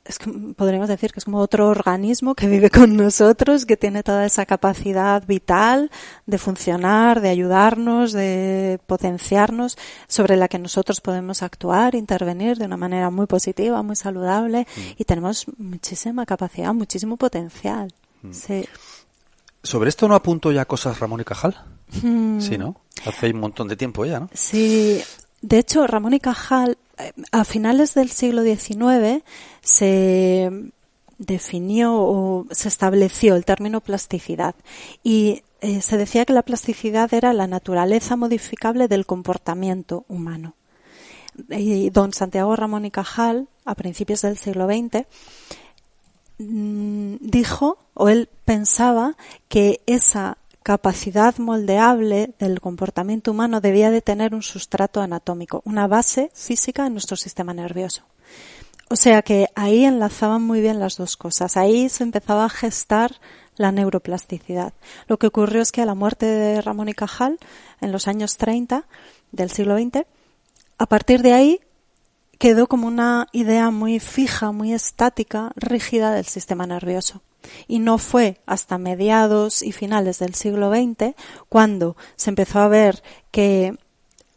es podríamos decir que es como otro organismo que vive con nosotros, que tiene toda esa capacidad vital de funcionar, de ayudarnos, de potenciarnos, sobre la que nosotros podemos actuar, intervenir de una manera muy positiva, muy saludable, mm. y tenemos muchísima capacidad, muchísimo potencial. Mm. Sí. ¿Sobre esto no apunto ya cosas Ramón y Cajal? Mm. Sí, ¿no? Hace un montón de tiempo ya, ¿no? Sí. De hecho, Ramón y Cajal a finales del siglo XIX se definió o se estableció el término plasticidad y eh, se decía que la plasticidad era la naturaleza modificable del comportamiento humano. Y don Santiago Ramón y Cajal, a principios del siglo XX, mm, dijo, o él pensaba, que esa capacidad moldeable del comportamiento humano debía de tener un sustrato anatómico, una base física en nuestro sistema nervioso. O sea que ahí enlazaban muy bien las dos cosas. Ahí se empezaba a gestar la neuroplasticidad. Lo que ocurrió es que a la muerte de Ramón y Cajal, en los años 30 del siglo XX, a partir de ahí quedó como una idea muy fija, muy estática, rígida del sistema nervioso. Y no fue hasta mediados y finales del siglo XX cuando se empezó a ver que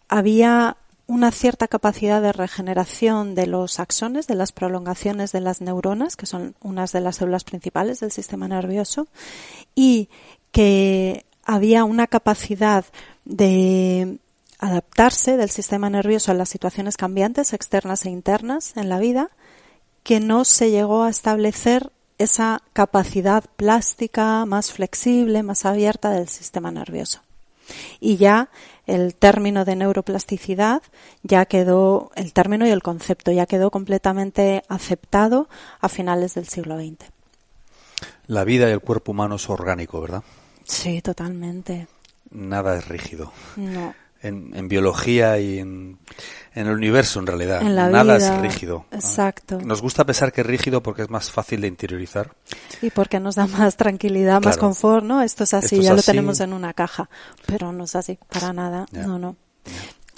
había una cierta capacidad de regeneración de los axones, de las prolongaciones de las neuronas, que son unas de las células principales del sistema nervioso, y que había una capacidad de adaptarse del sistema nervioso a las situaciones cambiantes externas e internas en la vida, que no se llegó a establecer esa capacidad plástica más flexible, más abierta del sistema nervioso. Y ya el término de neuroplasticidad ya quedó, el término y el concepto ya quedó completamente aceptado a finales del siglo XX. La vida y el cuerpo humano es orgánico, ¿verdad? Sí, totalmente. Nada es rígido. No en, biología y en, el universo en realidad. Nada es rígido. Exacto. Nos gusta pensar que es rígido porque es más fácil de interiorizar. Y porque nos da más tranquilidad, más confort, ¿no? Esto es así, ya lo tenemos en una caja. Pero no es así, para nada. No, no.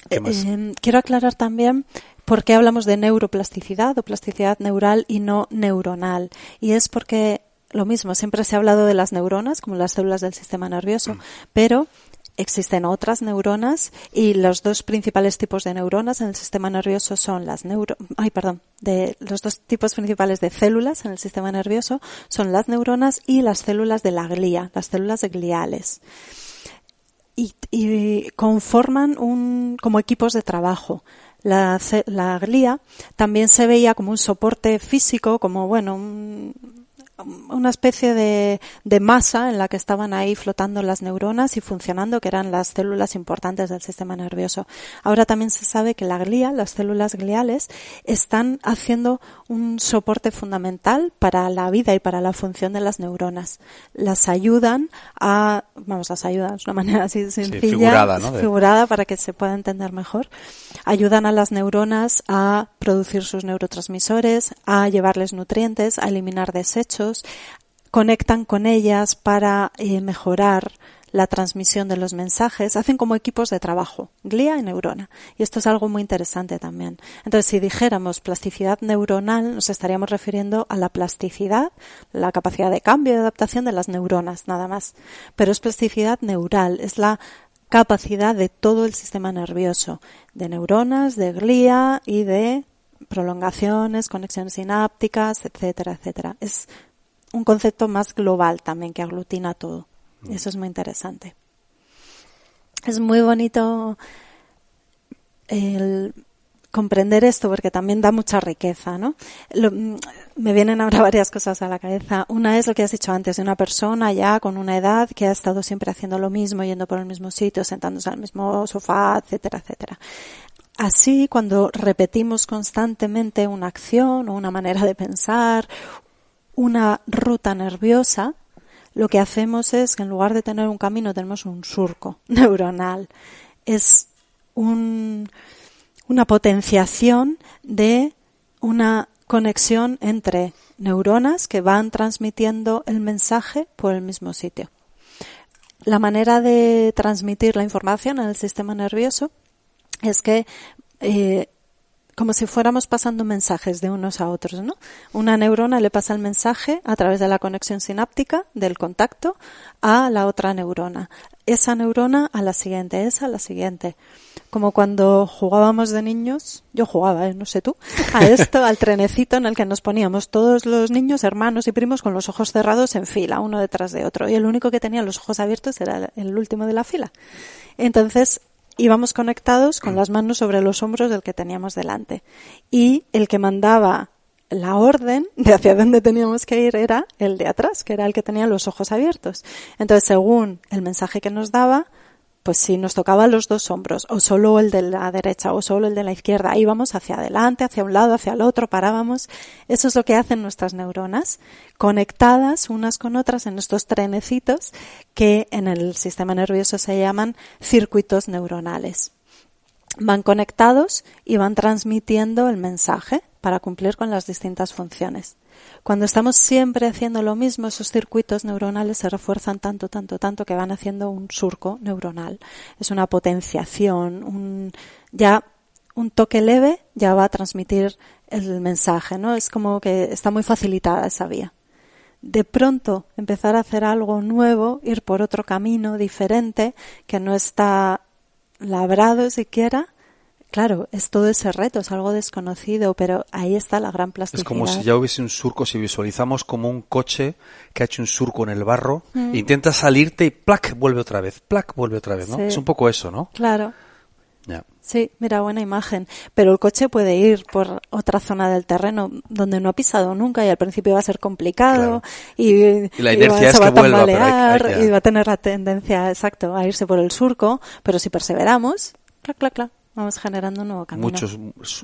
Eh, eh, quiero aclarar también ¿Por qué hablamos de neuroplasticidad o plasticidad neural y no neuronal? Y es porque lo mismo, siempre se ha hablado de las neuronas como las células del sistema nervioso, mm. pero existen otras neuronas y los dos principales tipos de neuronas en el sistema nervioso son las neuro, ay, perdón, de los dos tipos principales de células en el sistema nervioso son las neuronas y las células de la glía, las células gliales. Y, y conforman un, como equipos de trabajo. La, la glía también se veía como un soporte físico, como bueno, un, una especie de, de, masa en la que estaban ahí flotando las neuronas y funcionando, que eran las células importantes del sistema nervioso. Ahora también se sabe que la glía, las células gliales, están haciendo un soporte fundamental para la vida y para la función de las neuronas. Las ayudan a, vamos, las ayudan, es una manera así sencilla, figurada, ¿no? figurada para que se pueda entender mejor. Ayudan a las neuronas a producir sus neurotransmisores, a llevarles nutrientes, a eliminar desechos, conectan con ellas para eh, mejorar la transmisión de los mensajes, hacen como equipos de trabajo, glía y neurona. Y esto es algo muy interesante también. Entonces, si dijéramos plasticidad neuronal, nos estaríamos refiriendo a la plasticidad, la capacidad de cambio y adaptación de las neuronas, nada más. Pero es plasticidad neural, es la capacidad de todo el sistema nervioso, de neuronas, de glía y de prolongaciones, conexiones sinápticas, etcétera, etcétera. Es un concepto más global también que aglutina todo. Mm. Eso es muy interesante. Es muy bonito el comprender esto porque también da mucha riqueza, ¿no? Mm, me vienen ahora varias cosas a la cabeza. Una es lo que has dicho antes, de una persona ya con una edad que ha estado siempre haciendo lo mismo, yendo por el mismo sitio, sentándose al mismo sofá, etcétera, etcétera. Así, cuando repetimos constantemente una acción o una manera de pensar, una ruta nerviosa, lo que hacemos es que en lugar de tener un camino tenemos un surco neuronal. Es un, una potenciación de una conexión entre neuronas que van transmitiendo el mensaje por el mismo sitio. La manera de transmitir la información el sistema nervioso es que eh, como si fuéramos pasando mensajes de unos a otros, ¿no? Una neurona le pasa el mensaje a través de la conexión sináptica del contacto a la otra neurona. Esa neurona a la siguiente, esa a la siguiente. Como cuando jugábamos de niños, yo jugaba, ¿eh? no sé tú, a esto, al trenecito en el que nos poníamos todos los niños, hermanos y primos con los ojos cerrados en fila, uno detrás de otro. Y el único que tenía los ojos abiertos era el último de la fila. Entonces, íbamos conectados con las manos sobre los hombros del que teníamos delante. Y el que mandaba la orden de hacia dónde teníamos que ir era el de atrás, que era el que tenía los ojos abiertos. Entonces, según el mensaje que nos daba, pues si nos tocaba los dos hombros, o solo el de la derecha, o solo el de la izquierda, íbamos hacia adelante, hacia un lado, hacia el otro, parábamos. Eso es lo que hacen nuestras neuronas, conectadas unas con otras en estos trenecitos que en el sistema nervioso se llaman circuitos neuronales. Van conectados y van transmitiendo el mensaje para cumplir con las distintas funciones. Cuando estamos siempre haciendo lo mismo, esos circuitos neuronales se refuerzan tanto, tanto, tanto que van haciendo un surco neuronal. Es una potenciación, un, ya un toque leve ya va a transmitir el mensaje, ¿no? Es como que está muy facilitada esa vía. De pronto empezar a hacer algo nuevo, ir por otro camino diferente que no está labrado siquiera, Claro, es todo ese reto, es algo desconocido, pero ahí está la gran plasticidad. Es como si ya hubiese un surco, si visualizamos como un coche que ha hecho un surco en el barro, mm. intenta salirte y ¡plac! vuelve otra vez, ¡plac! vuelve otra vez, ¿no? Es un poco eso, ¿no? Claro. Sí, mira, buena imagen. Pero el coche puede ir por otra zona del terreno donde no ha pisado nunca y al principio va a ser complicado y, la inercia es se va a tambalear y va a tener la tendencia, exacto, a irse por el surco, pero si perseveramos, clac, clac, clac, vamos generando un nuevo camino. Muchos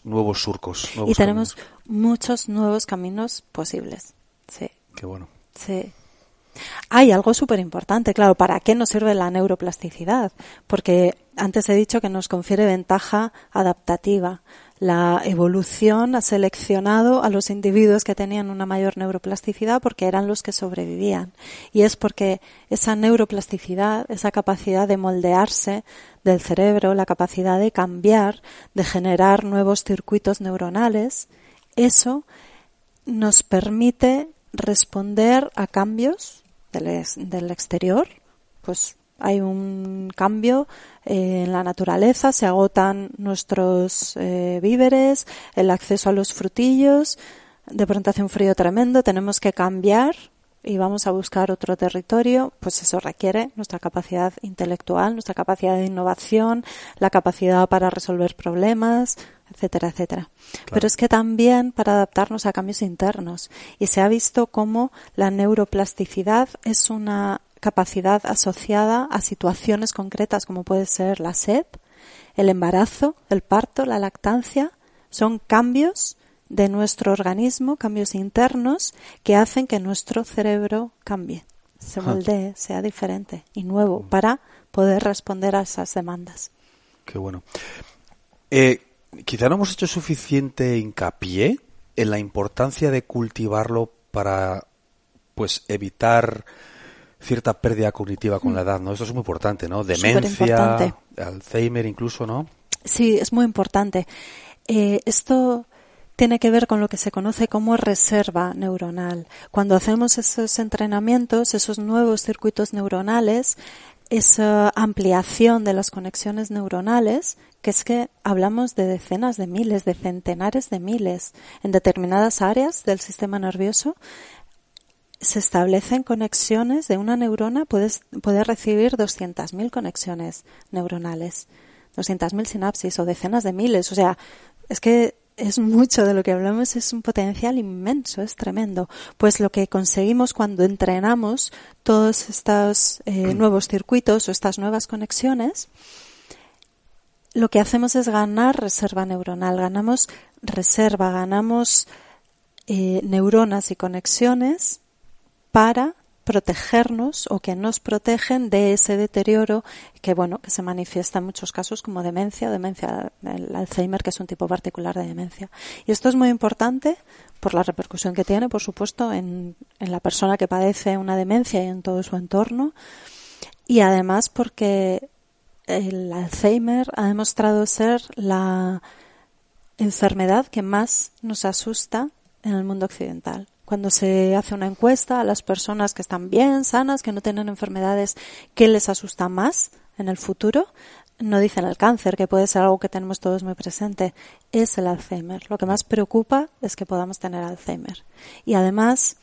nuevos surcos. y tenemos muchos nuevos caminos posibles. Sí. Qué bueno. Sí. Hay algo súper importante, claro, ¿para qué nos sirve la neuroplasticidad? Porque antes he dicho que nos confiere ventaja adaptativa. La evolución ha seleccionado a los individuos que tenían una mayor neuroplasticidad porque eran los que sobrevivían. Y es porque esa neuroplasticidad, esa capacidad de moldearse del cerebro, la capacidad de cambiar, de generar nuevos circuitos neuronales, eso nos permite responder a cambios del, exterior, pues hay un cambio eh, en la naturaleza, se agotan nuestros eh, víveres, el acceso a los frutillos, de pronto hace un frío tremendo, tenemos que cambiar y vamos a buscar otro territorio, pues eso requiere nuestra capacidad intelectual, nuestra capacidad de innovación, la capacidad para resolver problemas, etcétera, etcétera. Pero es que también para adaptarnos a cambios internos. Y se ha visto cómo la neuroplasticidad es una capacidad asociada a situaciones concretas como puede ser la sed, el embarazo, el parto, la lactancia, son cambios de nuestro organismo, cambios internos que hacen que nuestro cerebro cambie, se moldee, sea diferente y nuevo para poder responder a esas demandas. Qué bueno. Eh, quizá no hemos hecho suficiente hincapié en la importancia de cultivarlo para pues evitar cierta pérdida cognitiva con la mm. edad, ¿no? Esto es muy importante, ¿no? Demencia, Alzheimer incluso, ¿no? Sí, es muy importante. Eh, esto tiene que ver con lo que se conoce como reserva neuronal. Cuando hacemos esos entrenamientos, esos nuevos circuitos neuronales, esa ampliación de las conexiones neuronales, que es que hablamos de decenas de miles, de centenares de miles en determinadas áreas del sistema nervioso, se establecen conexiones de una neurona, puedes, puede recibir 200.000 conexiones neuronales, 200.000 sinapsis o decenas de miles. O sea, es que es mucho de lo que hablamos, es un potencial inmenso, es tremendo. Pues lo que conseguimos cuando entrenamos todos estos eh, nuevos circuitos o estas nuevas conexiones, lo que hacemos es ganar reserva neuronal, ganamos reserva, ganamos eh, neuronas y conexiones para protegernos o que nos protegen de ese deterioro que bueno que se manifiesta en muchos casos como demencia demencia el Alzheimer que es un tipo particular de demencia. Y esto es muy importante por la repercusión que tiene por supuesto en, en la persona que padece una demencia y en todo su entorno. Y además porque el Alzheimer ha demostrado ser la enfermedad que más nos asusta en el mundo occidental cuando se hace una encuesta a las personas que están bien, sanas, que no tienen enfermedades, ¿qué les asusta más en el futuro? No dicen el cáncer, que puede ser algo que tenemos todos muy presente, es el Alzheimer. Lo que más preocupa es que podamos tener Alzheimer. Y además,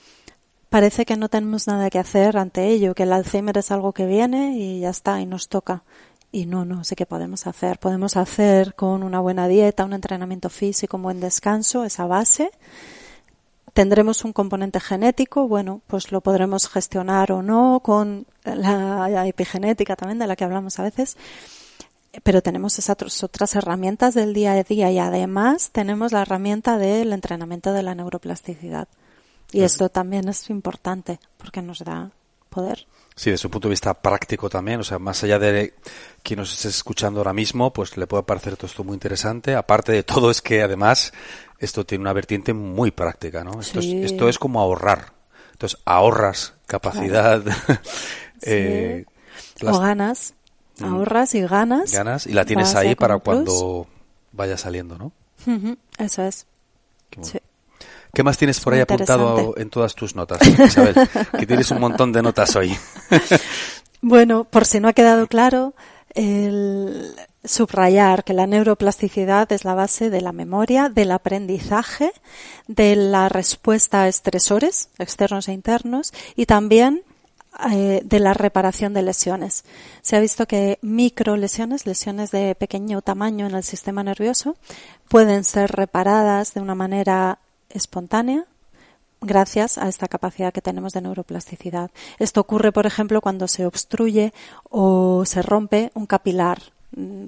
parece que no tenemos nada que hacer ante ello, que el Alzheimer es algo que viene y ya está, y nos toca. Y no, no sé qué podemos hacer. Podemos hacer con una buena dieta, un entrenamiento físico, un buen descanso, esa base tendremos un componente genético, bueno, pues lo podremos gestionar o no con la epigenética también de la que hablamos a veces, pero tenemos esas otras herramientas del día a día y además tenemos la herramienta del entrenamiento de la neuroplasticidad. Y esto también es importante porque nos da poder. Sí, desde un punto de vista práctico también, o sea, más allá de quien nos esté escuchando ahora mismo, pues le puede parecer todo esto muy interesante. Aparte de todo, es que además esto tiene una vertiente muy práctica, ¿no? Esto, es, esto es como ahorrar. Entonces, ahorras capacidad. eh, o ganas. Mm. Ahorras y ganas. Ganas y la tienes ahí para cuando vaya saliendo, ¿no? Eso es. Qué, más tienes por ahí apuntado en todas tus notas, Isabel? que tienes un montón de notas hoy. bueno, por si no ha quedado claro, el, subrayar que la neuroplasticidad es la base de la memoria, del aprendizaje, de la respuesta a estresores externos e internos y también eh, de la reparación de lesiones. Se ha visto que microlesiones, lesiones de pequeño tamaño en el sistema nervioso, pueden ser reparadas de una manera espontánea gracias a esta capacidad que tenemos de neuroplasticidad. Esto ocurre, por ejemplo, cuando se obstruye o se rompe un capilar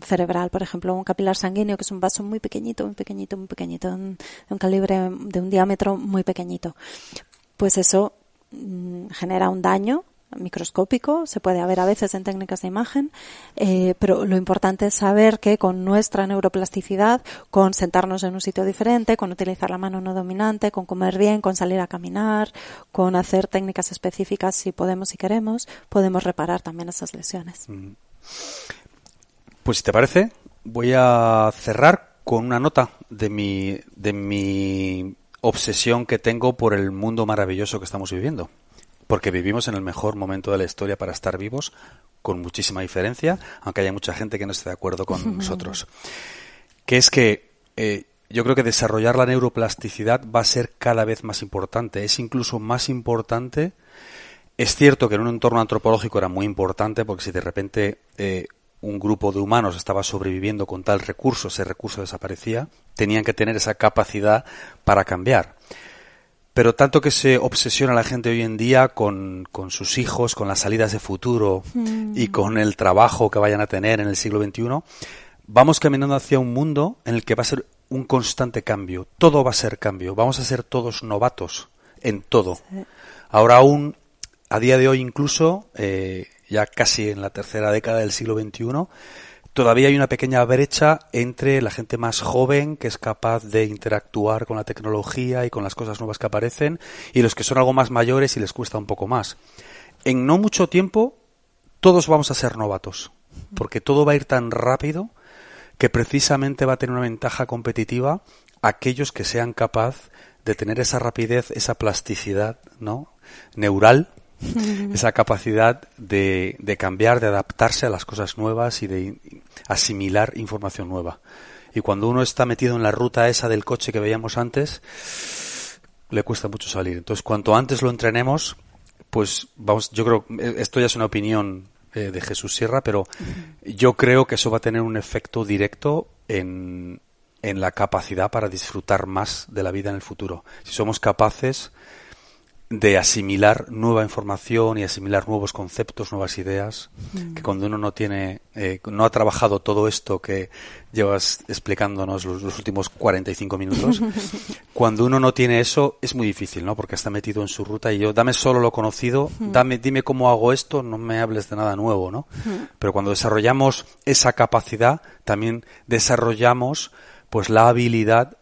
cerebral, por ejemplo, un capilar sanguíneo, que es un vaso muy pequeñito, muy pequeñito, muy pequeñito, de un, calibre, de un diámetro muy pequeñito. Pues eso mm, genera un daño microscópico, se puede ver a veces en técnicas de imagen, eh, pero lo importante es saber que con nuestra neuroplasticidad, con sentarnos en un sitio diferente, con utilizar la mano no dominante, con comer bien, con salir a caminar, con hacer técnicas específicas si podemos y queremos, podemos reparar también esas lesiones. Pues si te parece, voy a cerrar con una nota de mi, de mi obsesión que tengo por el mundo maravilloso que estamos viviendo porque vivimos en el mejor momento de la historia para estar vivos, con muchísima diferencia, aunque haya mucha gente que no esté de acuerdo con nosotros. Que es que eh, yo creo que desarrollar la neuroplasticidad va a ser cada vez más importante. Es incluso más importante. Es cierto que en un entorno antropológico era muy importante, porque si de repente eh, un grupo de humanos estaba sobreviviendo con tal recurso, ese recurso desaparecía, tenían que tener esa capacidad para cambiar pero tanto que se obsesiona la gente hoy en día con, con sus hijos, con las salidas de futuro y mm. con el trabajo que vayan a tener en el siglo XXI, vamos caminando hacia un mundo en el que va a ser un constante cambio. Todo va a ser cambio. Vamos a ser todos novatos en todo. Ahora aún, a día de hoy incluso, eh, ya casi en la tercera década del siglo XXI, todavía hay una pequeña brecha entre la gente más joven que es capaz de interactuar con la tecnología y con las cosas nuevas que aparecen y los que son algo más mayores y les cuesta un poco más. En no mucho tiempo todos vamos a ser novatos, porque todo va a ir tan rápido que precisamente va a tener una ventaja competitiva aquellos que sean capaz de tener esa rapidez, esa plasticidad, ¿no? neural esa capacidad de, de, cambiar, de adaptarse a las cosas nuevas y de asimilar información nueva. Y cuando uno está metido en la ruta esa del coche que veíamos antes, le cuesta mucho salir. Entonces, cuanto antes lo entrenemos, pues vamos, yo creo, esto ya es una opinión eh, de Jesús Sierra, pero yo creo que eso va a tener un efecto directo en, en la capacidad para disfrutar más de la vida en el futuro. Si somos capaces de asimilar nueva información y asimilar nuevos conceptos, nuevas ideas, mm. que cuando uno no tiene, eh, no ha trabajado todo esto que llevas explicándonos los, últimos 45 minutos, cuando uno no tiene eso es muy difícil, ¿no? Porque está metido en su ruta y yo, dame solo lo conocido, mm. dame, dime cómo hago esto, no me hables de nada nuevo, ¿no? Mm. Pero cuando desarrollamos esa capacidad, también desarrollamos pues la habilidad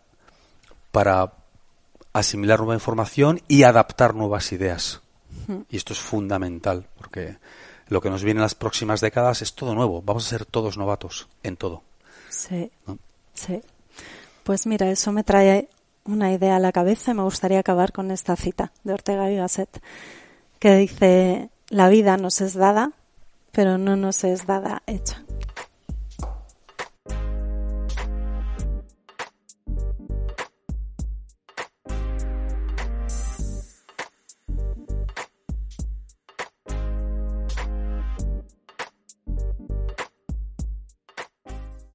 para asimilar nueva información y adaptar nuevas ideas. Y esto es fundamental, porque lo que nos viene en las próximas décadas es todo nuevo. Vamos a ser todos novatos en todo. Sí. Sí. Pues mira, eso me trae una idea a la cabeza y me gustaría acabar con esta cita de Ortega y Gasset, que dice, la vida nos es dada, pero no nos es dada hecha.